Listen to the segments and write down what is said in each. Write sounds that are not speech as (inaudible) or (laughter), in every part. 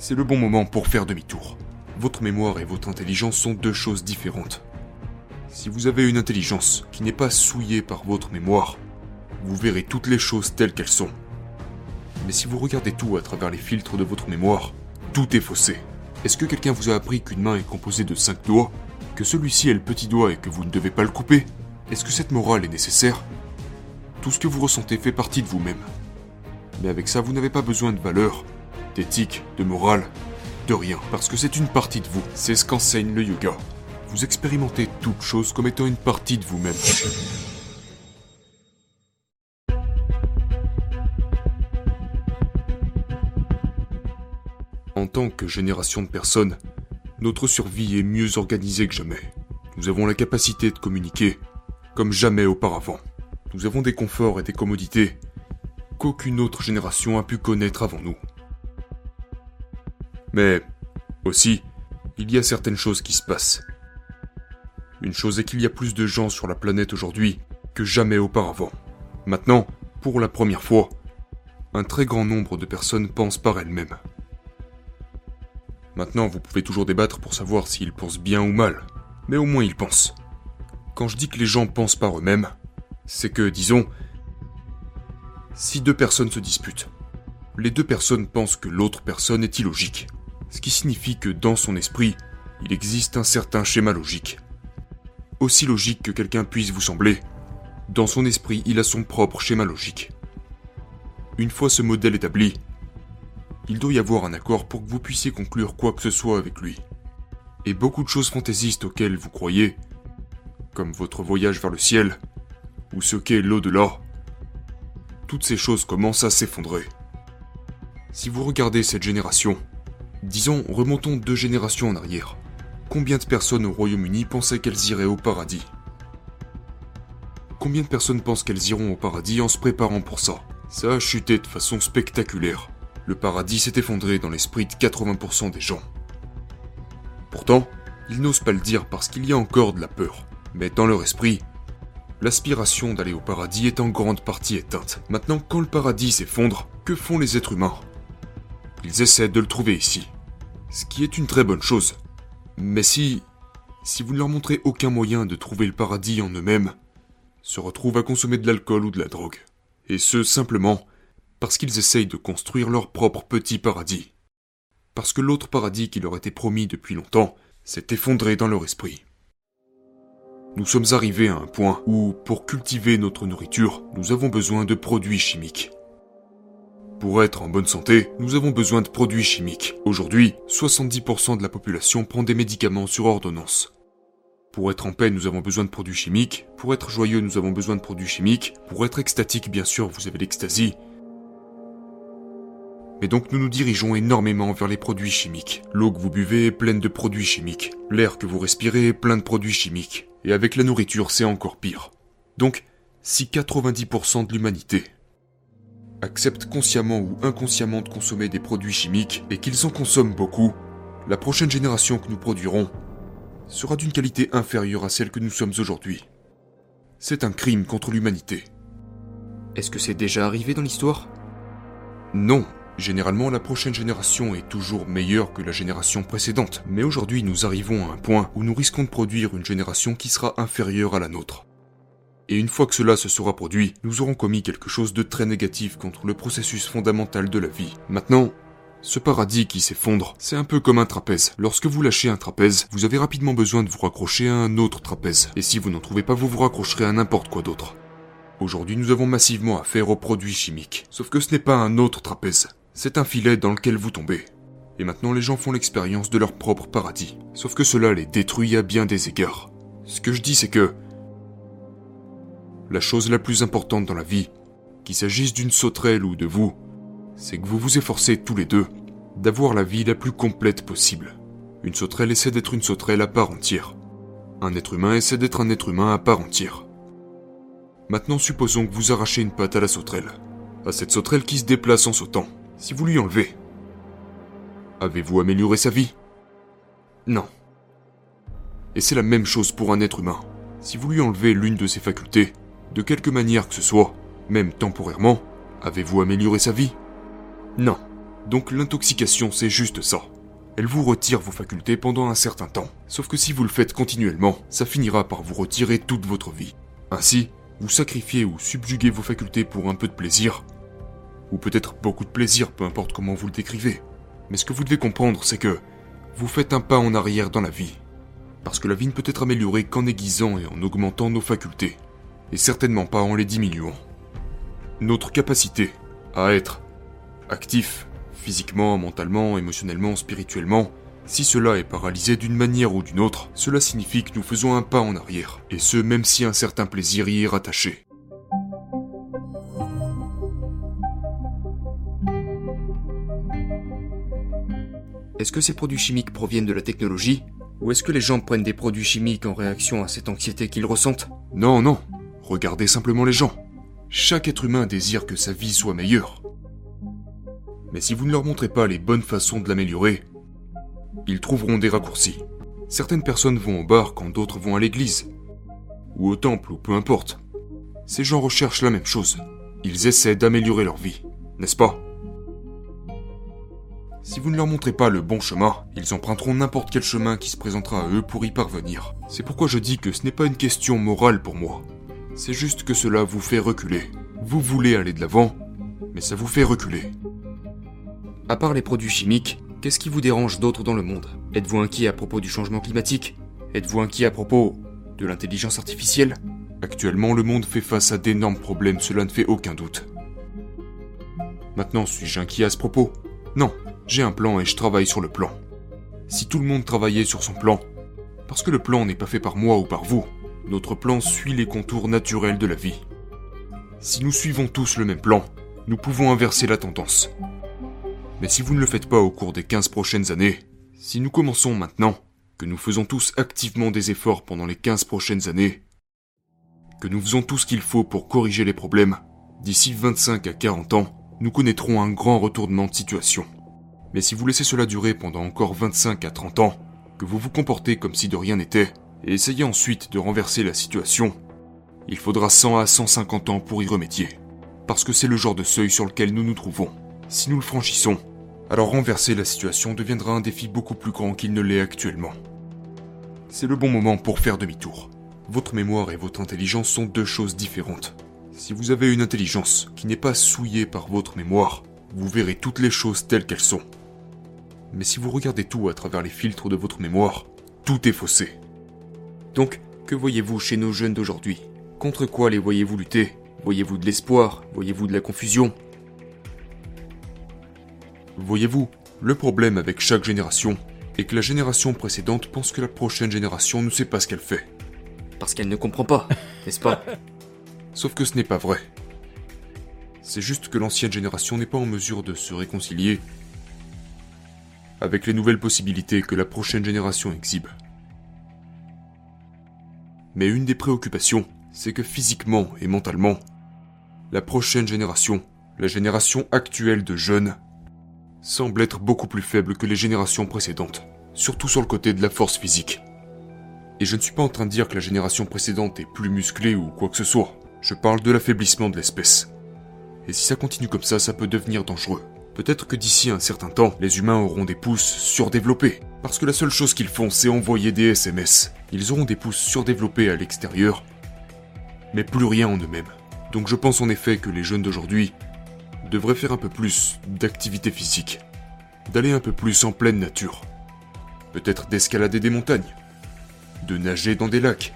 c'est le bon moment pour faire demi-tour. Votre mémoire et votre intelligence sont deux choses différentes. Si vous avez une intelligence qui n'est pas souillée par votre mémoire, vous verrez toutes les choses telles qu'elles sont. Mais si vous regardez tout à travers les filtres de votre mémoire, tout est faussé. Est-ce que quelqu'un vous a appris qu'une main est composée de cinq doigts Que celui-ci est le petit doigt et que vous ne devez pas le couper? Est-ce que cette morale est nécessaire? Tout ce que vous ressentez fait partie de vous-même. Mais avec ça, vous n'avez pas besoin de valeur, d'éthique, de morale, de rien, parce que c'est une partie de vous. C'est ce qu'enseigne le yoga. Vous expérimentez toute chose comme étant une partie de vous-même. En tant que génération de personnes, notre survie est mieux organisée que jamais. Nous avons la capacité de communiquer comme jamais auparavant. Nous avons des conforts et des commodités qu'aucune autre génération a pu connaître avant nous. Mais aussi, il y a certaines choses qui se passent. Une chose est qu'il y a plus de gens sur la planète aujourd'hui que jamais auparavant. Maintenant, pour la première fois, un très grand nombre de personnes pensent par elles-mêmes. Maintenant, vous pouvez toujours débattre pour savoir s'ils pensent bien ou mal, mais au moins ils pensent. Quand je dis que les gens pensent par eux-mêmes, c'est que, disons, si deux personnes se disputent, les deux personnes pensent que l'autre personne est illogique, ce qui signifie que dans son esprit, il existe un certain schéma logique. Aussi logique que quelqu'un puisse vous sembler, dans son esprit, il a son propre schéma logique. Une fois ce modèle établi, il doit y avoir un accord pour que vous puissiez conclure quoi que ce soit avec lui. Et beaucoup de choses fantaisistes auxquelles vous croyez, comme votre voyage vers le ciel, ou ce qu'est l'au-delà, toutes ces choses commencent à s'effondrer. Si vous regardez cette génération, disons remontons deux générations en arrière, combien de personnes au Royaume-Uni pensaient qu'elles iraient au paradis? Combien de personnes pensent qu'elles iront au paradis en se préparant pour ça? Ça a chuté de façon spectaculaire. Le paradis s'est effondré dans l'esprit de 80% des gens. Pourtant, ils n'osent pas le dire parce qu'il y a encore de la peur. Mais dans leur esprit, l'aspiration d'aller au paradis est en grande partie éteinte. Maintenant, quand le paradis s'effondre, que font les êtres humains? Ils essaient de le trouver ici. Ce qui est une très bonne chose. Mais si... Si vous ne leur montrez aucun moyen de trouver le paradis en eux-mêmes, se retrouvent à consommer de l'alcool ou de la drogue. Et ce, simplement parce qu'ils essayent de construire leur propre petit paradis. Parce que l'autre paradis qui leur était promis depuis longtemps s'est effondré dans leur esprit. Nous sommes arrivés à un point où, pour cultiver notre nourriture, nous avons besoin de produits chimiques. Pour être en bonne santé, nous avons besoin de produits chimiques. Aujourd'hui, 70% de la population prend des médicaments sur ordonnance. Pour être en paix, nous avons besoin de produits chimiques. Pour être joyeux, nous avons besoin de produits chimiques. Pour être extatique, bien sûr, vous avez l'extasie. Et donc nous nous dirigeons énormément vers les produits chimiques. L'eau que vous buvez est pleine de produits chimiques. L'air que vous respirez est plein de produits chimiques. Et avec la nourriture, c'est encore pire. Donc, si 90% de l'humanité accepte consciemment ou inconsciemment de consommer des produits chimiques et qu'ils en consomment beaucoup, la prochaine génération que nous produirons sera d'une qualité inférieure à celle que nous sommes aujourd'hui. C'est un crime contre l'humanité. Est-ce que c'est déjà arrivé dans l'histoire? Non, Généralement, la prochaine génération est toujours meilleure que la génération précédente, mais aujourd'hui nous arrivons à un point où nous risquons de produire une génération qui sera inférieure à la nôtre. Et une fois que cela se sera produit, nous aurons commis quelque chose de très négatif contre le processus fondamental de la vie. Maintenant, ce paradis qui s'effondre, c'est un peu comme un trapèze. Lorsque vous lâchez un trapèze, vous avez rapidement besoin de vous raccrocher à un autre trapèze. Et si vous n'en trouvez pas, vous vous raccrocherez à n'importe quoi d'autre. Aujourd'hui, nous avons massivement affaire aux produits chimiques. Sauf que ce n'est pas un autre trapèze. C'est un filet dans lequel vous tombez. Et maintenant les gens font l'expérience de leur propre paradis. Sauf que cela les détruit à bien des égards. Ce que je dis c'est que... La chose la plus importante dans la vie, qu'il s'agisse d'une sauterelle ou de vous, c'est que vous vous efforcez tous les deux d'avoir la vie la plus complète possible. Une sauterelle essaie d'être une sauterelle à part entière. Un être humain essaie d'être un être humain à part entière. Maintenant supposons que vous arrachez une patte à la sauterelle. À cette sauterelle qui se déplace en sautant si vous lui enlevez. Avez-vous amélioré sa vie? Non. Et c'est la même chose pour un être humain. Si vous lui enlevez l'une de ses facultés, de quelque manière que ce soit, même temporairement, avez-vous amélioré sa vie? Non. Donc l'intoxication, c'est juste ça. Elle vous retire vos facultés pendant un certain temps. Sauf que si vous le faites continuellement, ça finira par vous retirer toute votre vie. Ainsi, vous sacrifiez ou subjuguez vos facultés pour un peu de plaisir. Ou peut-être beaucoup de plaisir, peu importe comment vous le décrivez. Mais ce que vous devez comprendre, c'est que vous faites un pas en arrière dans la vie. Parce que la vie ne peut être améliorée qu'en aiguisant et en augmentant nos facultés. Et certainement pas en les diminuant. Notre capacité à être actif, physiquement, mentalement, émotionnellement, spirituellement, si cela est paralysé d'une manière ou d'une autre, cela signifie que nous faisons un pas en arrière, et ce même si un certain plaisir y est rattaché. Est-ce que ces produits chimiques proviennent de la technologie? Ou est-ce que les gens prennent des produits chimiques en réaction à cette anxiété qu'ils ressentent? Non, non. Regardez simplement les gens. Chaque être humain désire que sa vie soit meilleure. Mais si vous ne leur montrez pas les bonnes façons de l'améliorer, ils trouveront des raccourcis. Certaines personnes vont au bar quand d'autres vont à l'église. Ou au temple, ou peu importe. Ces gens recherchent la même chose. Ils essaient d'améliorer leur vie, n'est-ce pas? Si vous ne leur montrez pas le bon chemin, ils emprunteront n'importe quel chemin qui se présentera à eux pour y parvenir. C'est pourquoi je dis que ce n'est pas une question morale pour moi. C'est juste que cela vous fait reculer. Vous voulez aller de l'avant, mais ça vous fait reculer. À part les produits chimiques, qu'est-ce qui vous dérange d'autre dans le monde? Êtes-vous inquiet à propos du changement climatique? Êtes-vous inquiet à propos de l'intelligence artificielle? Actuellement, le monde fait face à d'énormes problèmes, cela ne fait aucun doute. Maintenant, suis-je inquiet à ce propos? Non, j'ai un plan et je travaille sur le plan. Si tout le monde travaillait sur son plan, parce que le plan n'est pas fait par moi ou par vous, notre plan suit les contours naturels de la vie. Si nous suivons tous le même plan, nous pouvons inverser la tendance. Mais si vous ne le faites pas au cours des 15 prochaines années, si nous commençons maintenant, que nous faisons tous activement des efforts pendant les 15 prochaines années, que nous faisons tout ce qu'il faut pour corriger les problèmes, d'ici 25 à 40 ans, nous connaîtrons un grand retournement de situation. Mais si vous laissez cela durer pendant encore 25 à 30 ans, que vous vous comportez comme si de rien n'était, essayez ensuite de renverser la situation, il faudra 100 à 150 ans pour y remédier. Parce que c'est le genre de seuil sur lequel nous nous trouvons. Si nous le franchissons, alors renverser la situation deviendra un défi beaucoup plus grand qu'il ne l'est actuellement. C'est le bon moment pour faire demi-tour. Votre mémoire et votre intelligence sont deux choses différentes. Si vous avez une intelligence qui n'est pas souillée par votre mémoire, vous verrez toutes les choses telles qu'elles sont. Mais si vous regardez tout à travers les filtres de votre mémoire, tout est faussé. Donc, que voyez-vous chez nos jeunes d'aujourd'hui? Contre quoi les voyez-vous lutter? Voyez-vous de l'espoir? Voyez-vous de la confusion? Voyez-vous, le problème avec chaque génération est que la génération précédente pense que la prochaine génération ne sait pas ce qu'elle fait. Parce qu'elle ne comprend pas, (laughs) n'est-ce pas? Sauf que ce n'est pas vrai. C'est juste que l'ancienne génération n'est pas en mesure de se réconcilier avec les nouvelles possibilités que la prochaine génération exhibe. Mais une des préoccupations, c'est que physiquement et mentalement, la prochaine génération, la génération actuelle de jeunes, semble être beaucoup plus faible que les générations précédentes, surtout sur le côté de la force physique. Et je ne suis pas en train de dire que la génération précédente est plus musclée ou quoi que ce soit, je parle de l'affaiblissement de l'espèce. Et si ça continue comme ça, ça peut devenir dangereux. Peut-être que d'ici un certain temps, les humains auront des pouces surdéveloppés, parce que la seule chose qu'ils font, c'est envoyer des SMS. Ils auront des pouces surdéveloppés à l'extérieur, mais plus rien en eux-mêmes. Donc je pense en effet que les jeunes d'aujourd'hui devrait faire un peu plus d'activité physique, d'aller un peu plus en pleine nature, peut-être d'escalader des montagnes, de nager dans des lacs.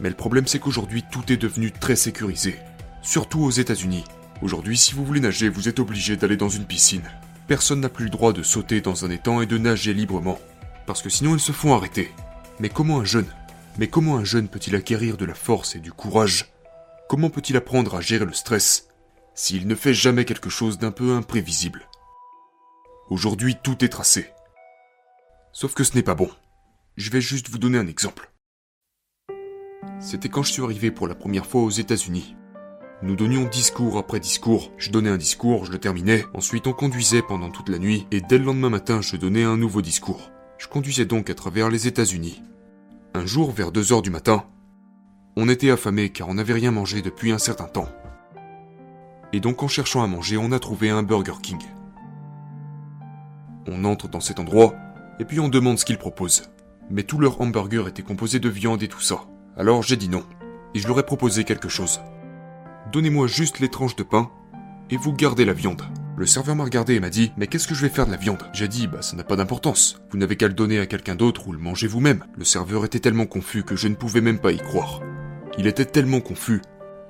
Mais le problème c'est qu'aujourd'hui tout est devenu très sécurisé, surtout aux États-Unis. Aujourd'hui si vous voulez nager vous êtes obligé d'aller dans une piscine. Personne n'a plus le droit de sauter dans un étang et de nager librement, parce que sinon ils se font arrêter. Mais comment un jeune Mais comment un jeune peut-il acquérir de la force et du courage? Comment peut-il apprendre à gérer le stress s'il ne fait jamais quelque chose d'un peu imprévisible? Aujourd'hui, tout est tracé. Sauf que ce n'est pas bon. Je vais juste vous donner un exemple. C'était quand je suis arrivé pour la première fois aux États-Unis. Nous donnions discours après discours. Je donnais un discours, je le terminais, ensuite on conduisait pendant toute la nuit, et dès le lendemain matin, je donnais un nouveau discours. Je conduisais donc à travers les États-Unis. Un jour, vers 2 heures du matin, on était affamé car on n'avait rien mangé depuis un certain temps. Et donc en cherchant à manger, on a trouvé un Burger King. On entre dans cet endroit, et puis on demande ce qu'ils proposent. Mais tout leur hamburger était composé de viande et tout ça. Alors j'ai dit non, et je leur ai proposé quelque chose. Donnez-moi juste les tranches de pain, et vous gardez la viande. Le serveur m'a regardé et m'a dit Mais qu'est-ce que je vais faire de la viande? J'ai dit Bah ça n'a pas d'importance. Vous n'avez qu'à le donner à quelqu'un d'autre ou le manger vous-même. Le serveur était tellement confus que je ne pouvais même pas y croire. Il était tellement confus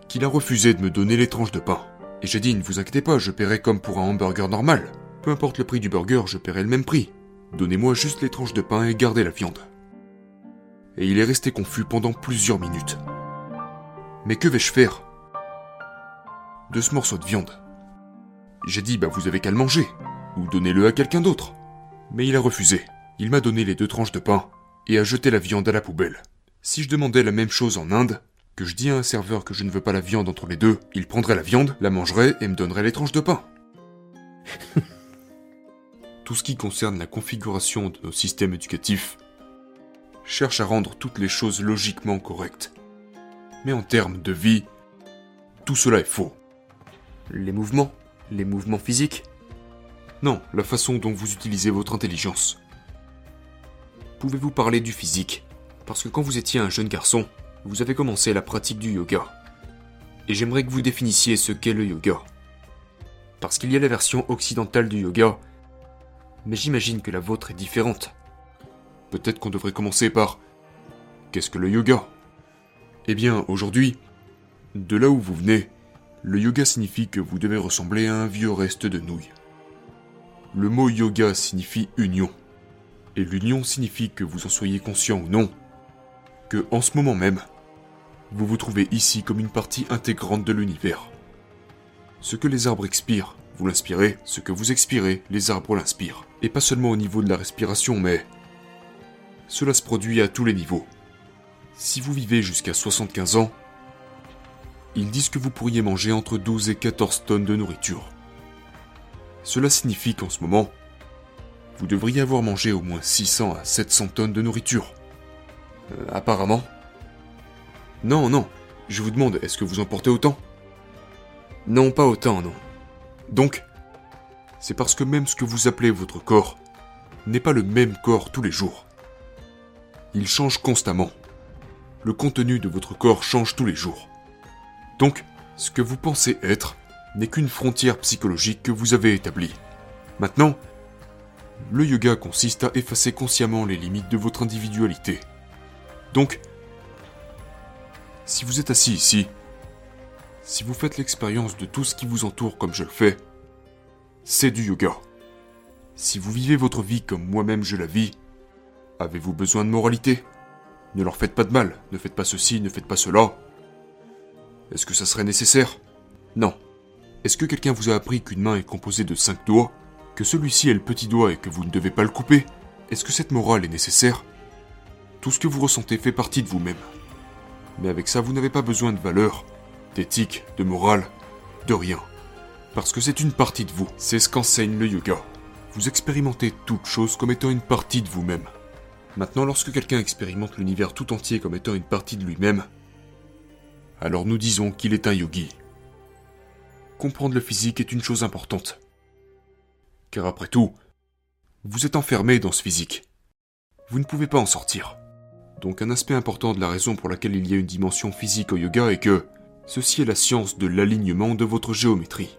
qu'il a refusé de me donner les tranches de pain. Et j'ai dit Ne vous inquiétez pas, je paierai comme pour un hamburger normal. Peu importe le prix du burger, je paierai le même prix. Donnez-moi juste les tranches de pain et gardez la viande. Et il est resté confus pendant plusieurs minutes. Mais que vais-je faire? De ce morceau de viande j'ai dit, bah vous avez qu'à le manger, ou donnez-le à quelqu'un d'autre. Mais il a refusé. Il m'a donné les deux tranches de pain, et a jeté la viande à la poubelle. Si je demandais la même chose en Inde, que je dis à un serveur que je ne veux pas la viande entre les deux, il prendrait la viande, la mangerait et me donnerait les tranches de pain. (laughs) Tout ce qui concerne la configuration de nos systèmes éducatifs cherche à rendre toutes les choses logiquement correctes. Mais en termes de vie, tout cela est faux. Les mouvements, les mouvements physiques Non, la façon dont vous utilisez votre intelligence. Pouvez-vous parler du physique? Parce que quand vous étiez un jeune garçon, vous avez commencé la pratique du yoga. Et j'aimerais que vous définissiez ce qu'est le yoga. Parce qu'il y a la version occidentale du yoga, mais j'imagine que la vôtre est différente. Peut-être qu'on devrait commencer par Qu'est-ce que le yoga? Eh bien, aujourd'hui, de là où vous venez, le yoga signifie que vous devez ressembler à un vieux reste de nouilles. Le mot yoga signifie union. Et l'union signifie que vous en soyez conscient ou non, que en ce moment même, vous vous trouvez ici comme une partie intégrante de l'univers. Ce que les arbres expirent, vous l'inspirez, ce que vous expirez, les arbres l'inspirent. Et pas seulement au niveau de la respiration, mais cela se produit à tous les niveaux. Si vous vivez jusqu'à 75 ans, ils disent que vous pourriez manger entre 12 et 14 tonnes de nourriture. Cela signifie qu'en ce moment, vous devriez avoir mangé au moins 600 à 700 tonnes de nourriture. Euh, apparemment. Non, non, je vous demande, est-ce que vous en portez autant? Non, pas autant, non. Donc, c'est parce que même ce que vous appelez votre corps n'est pas le même corps tous les jours. Il change constamment. Le contenu de votre corps change tous les jours. Donc, ce que vous pensez être n'est qu'une frontière psychologique que vous avez établie. Maintenant, le yoga consiste à effacer consciemment les limites de votre individualité. Donc, si vous êtes assis ici, si vous faites l'expérience de tout ce qui vous entoure comme je le fais, c'est du yoga. Si vous vivez votre vie comme moi-même je la vis, avez-vous besoin de moralité? Ne leur faites pas de mal, ne faites pas ceci, ne faites pas cela, est-ce que ça serait nécessaire? Non. Est-ce que quelqu'un vous a appris qu'une main est composée de cinq doigts Que celui-ci est le petit doigt et que vous ne devez pas le couper? Est-ce que cette morale est nécessaire? Tout ce que vous ressentez fait partie de vous-même. Mais avec ça, vous n'avez pas besoin de valeur, d'éthique, de morale, de rien. Parce que c'est une partie de vous. C'est ce qu'enseigne le yoga. Vous expérimentez toute chose comme étant une partie de vous-même. Maintenant, lorsque quelqu'un expérimente l'univers tout entier comme étant une partie de lui-même, alors nous disons qu'il est un yogi. Comprendre le physique est une chose importante. Car après tout, vous êtes enfermé dans ce physique. Vous ne pouvez pas en sortir. Donc un aspect important de la raison pour laquelle il y a une dimension physique au yoga est que ceci est la science de l'alignement de votre géométrie.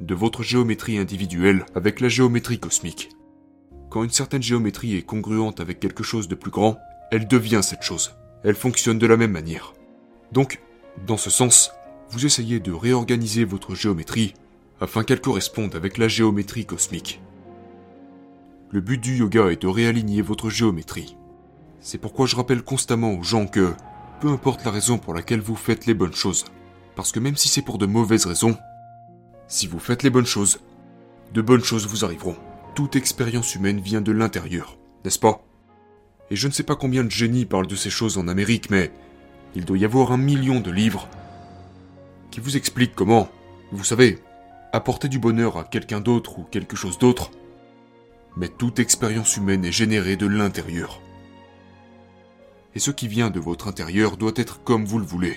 De votre géométrie individuelle avec la géométrie cosmique. Quand une certaine géométrie est congruente avec quelque chose de plus grand, elle devient cette chose. Elle fonctionne de la même manière. Donc, dans ce sens, vous essayez de réorganiser votre géométrie afin qu'elle corresponde avec la géométrie cosmique. Le but du yoga est de réaligner votre géométrie. C'est pourquoi je rappelle constamment aux gens que, peu importe la raison pour laquelle vous faites les bonnes choses, parce que même si c'est pour de mauvaises raisons, si vous faites les bonnes choses, de bonnes choses vous arriveront. Toute expérience humaine vient de l'intérieur, n'est-ce pas? Et je ne sais pas combien de génies parlent de ces choses en Amérique, mais il doit y avoir un million de livres qui vous expliquent comment, vous savez, apporter du bonheur à quelqu'un d'autre ou quelque chose d'autre. Mais toute expérience humaine est générée de l'intérieur. Et ce qui vient de votre intérieur doit être comme vous le voulez.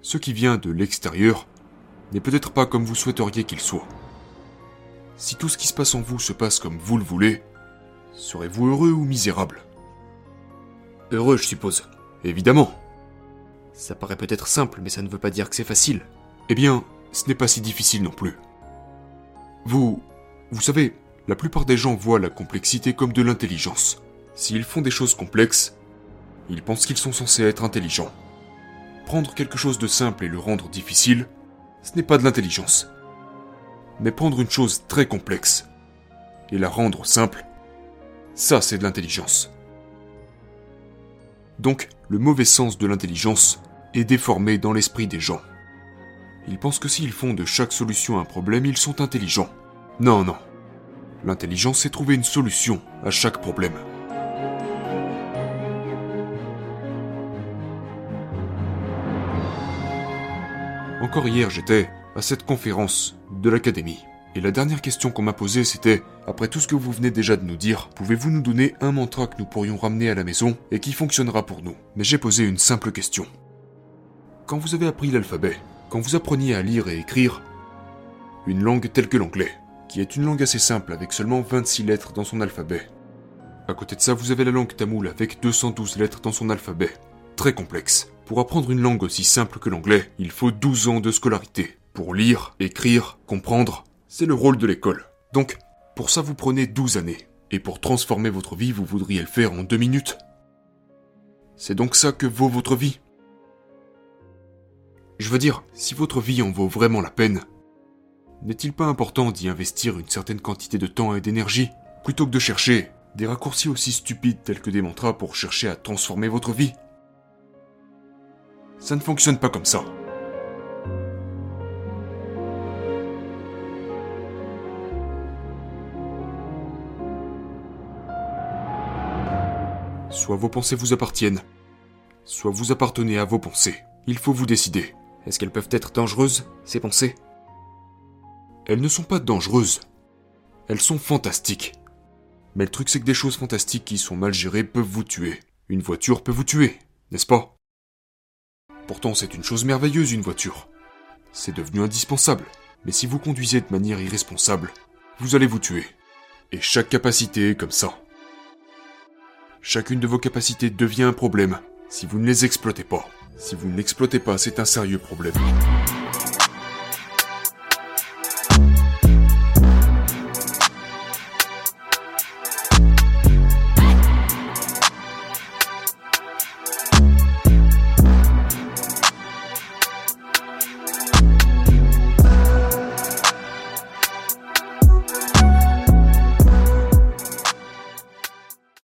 Ce qui vient de l'extérieur n'est peut-être pas comme vous souhaiteriez qu'il soit. Si tout ce qui se passe en vous se passe comme vous le voulez, serez-vous heureux ou misérable? Heureux, je suppose. Évidemment. Ça paraît peut-être simple, mais ça ne veut pas dire que c'est facile. Eh bien, ce n'est pas si difficile non plus. Vous... Vous savez, la plupart des gens voient la complexité comme de l'intelligence. S'ils font des choses complexes, ils pensent qu'ils sont censés être intelligents. Prendre quelque chose de simple et le rendre difficile, ce n'est pas de l'intelligence. Mais prendre une chose très complexe et la rendre simple, ça c'est de l'intelligence. Donc, le mauvais sens de l'intelligence est déformé dans l'esprit des gens. Ils pensent que s'ils font de chaque solution un problème, ils sont intelligents. Non, non. L'intelligence, c'est trouver une solution à chaque problème. Encore hier, j'étais à cette conférence de l'académie. Et la dernière question qu'on m'a posée, c'était Après tout ce que vous venez déjà de nous dire, pouvez-vous nous donner un mantra que nous pourrions ramener à la maison et qui fonctionnera pour nous? Mais j'ai posé une simple question. Quand vous avez appris l'alphabet, quand vous appreniez à lire et écrire, une langue telle que l'anglais, qui est une langue assez simple avec seulement 26 lettres dans son alphabet. À côté de ça, vous avez la langue tamoule avec 212 lettres dans son alphabet. Très complexe. Pour apprendre une langue aussi simple que l'anglais, il faut 12 ans de scolarité. Pour lire, écrire, comprendre, c'est le rôle de l'école. Donc, pour ça vous prenez 12 années. Et pour transformer votre vie, vous voudriez le faire en deux minutes C'est donc ça que vaut votre vie Je veux dire, si votre vie en vaut vraiment la peine, n'est-il pas important d'y investir une certaine quantité de temps et d'énergie, plutôt que de chercher des raccourcis aussi stupides tels que des mantras pour chercher à transformer votre vie? Ça ne fonctionne pas comme ça. Soit vos pensées vous appartiennent, soit vous appartenez à vos pensées. Il faut vous décider. Est-ce qu'elles peuvent être dangereuses, ces pensées? Elles ne sont pas dangereuses. Elles sont fantastiques. Mais le truc c'est que des choses fantastiques qui sont mal gérées peuvent vous tuer. Une voiture peut vous tuer, n'est-ce pas? Pourtant c'est une chose merveilleuse une voiture. C'est devenu indispensable. Mais si vous conduisez de manière irresponsable, vous allez vous tuer. Et chaque capacité est comme ça. Chacune de vos capacités devient un problème si vous ne les exploitez pas. Si vous ne l'exploitez pas, c'est un sérieux problème.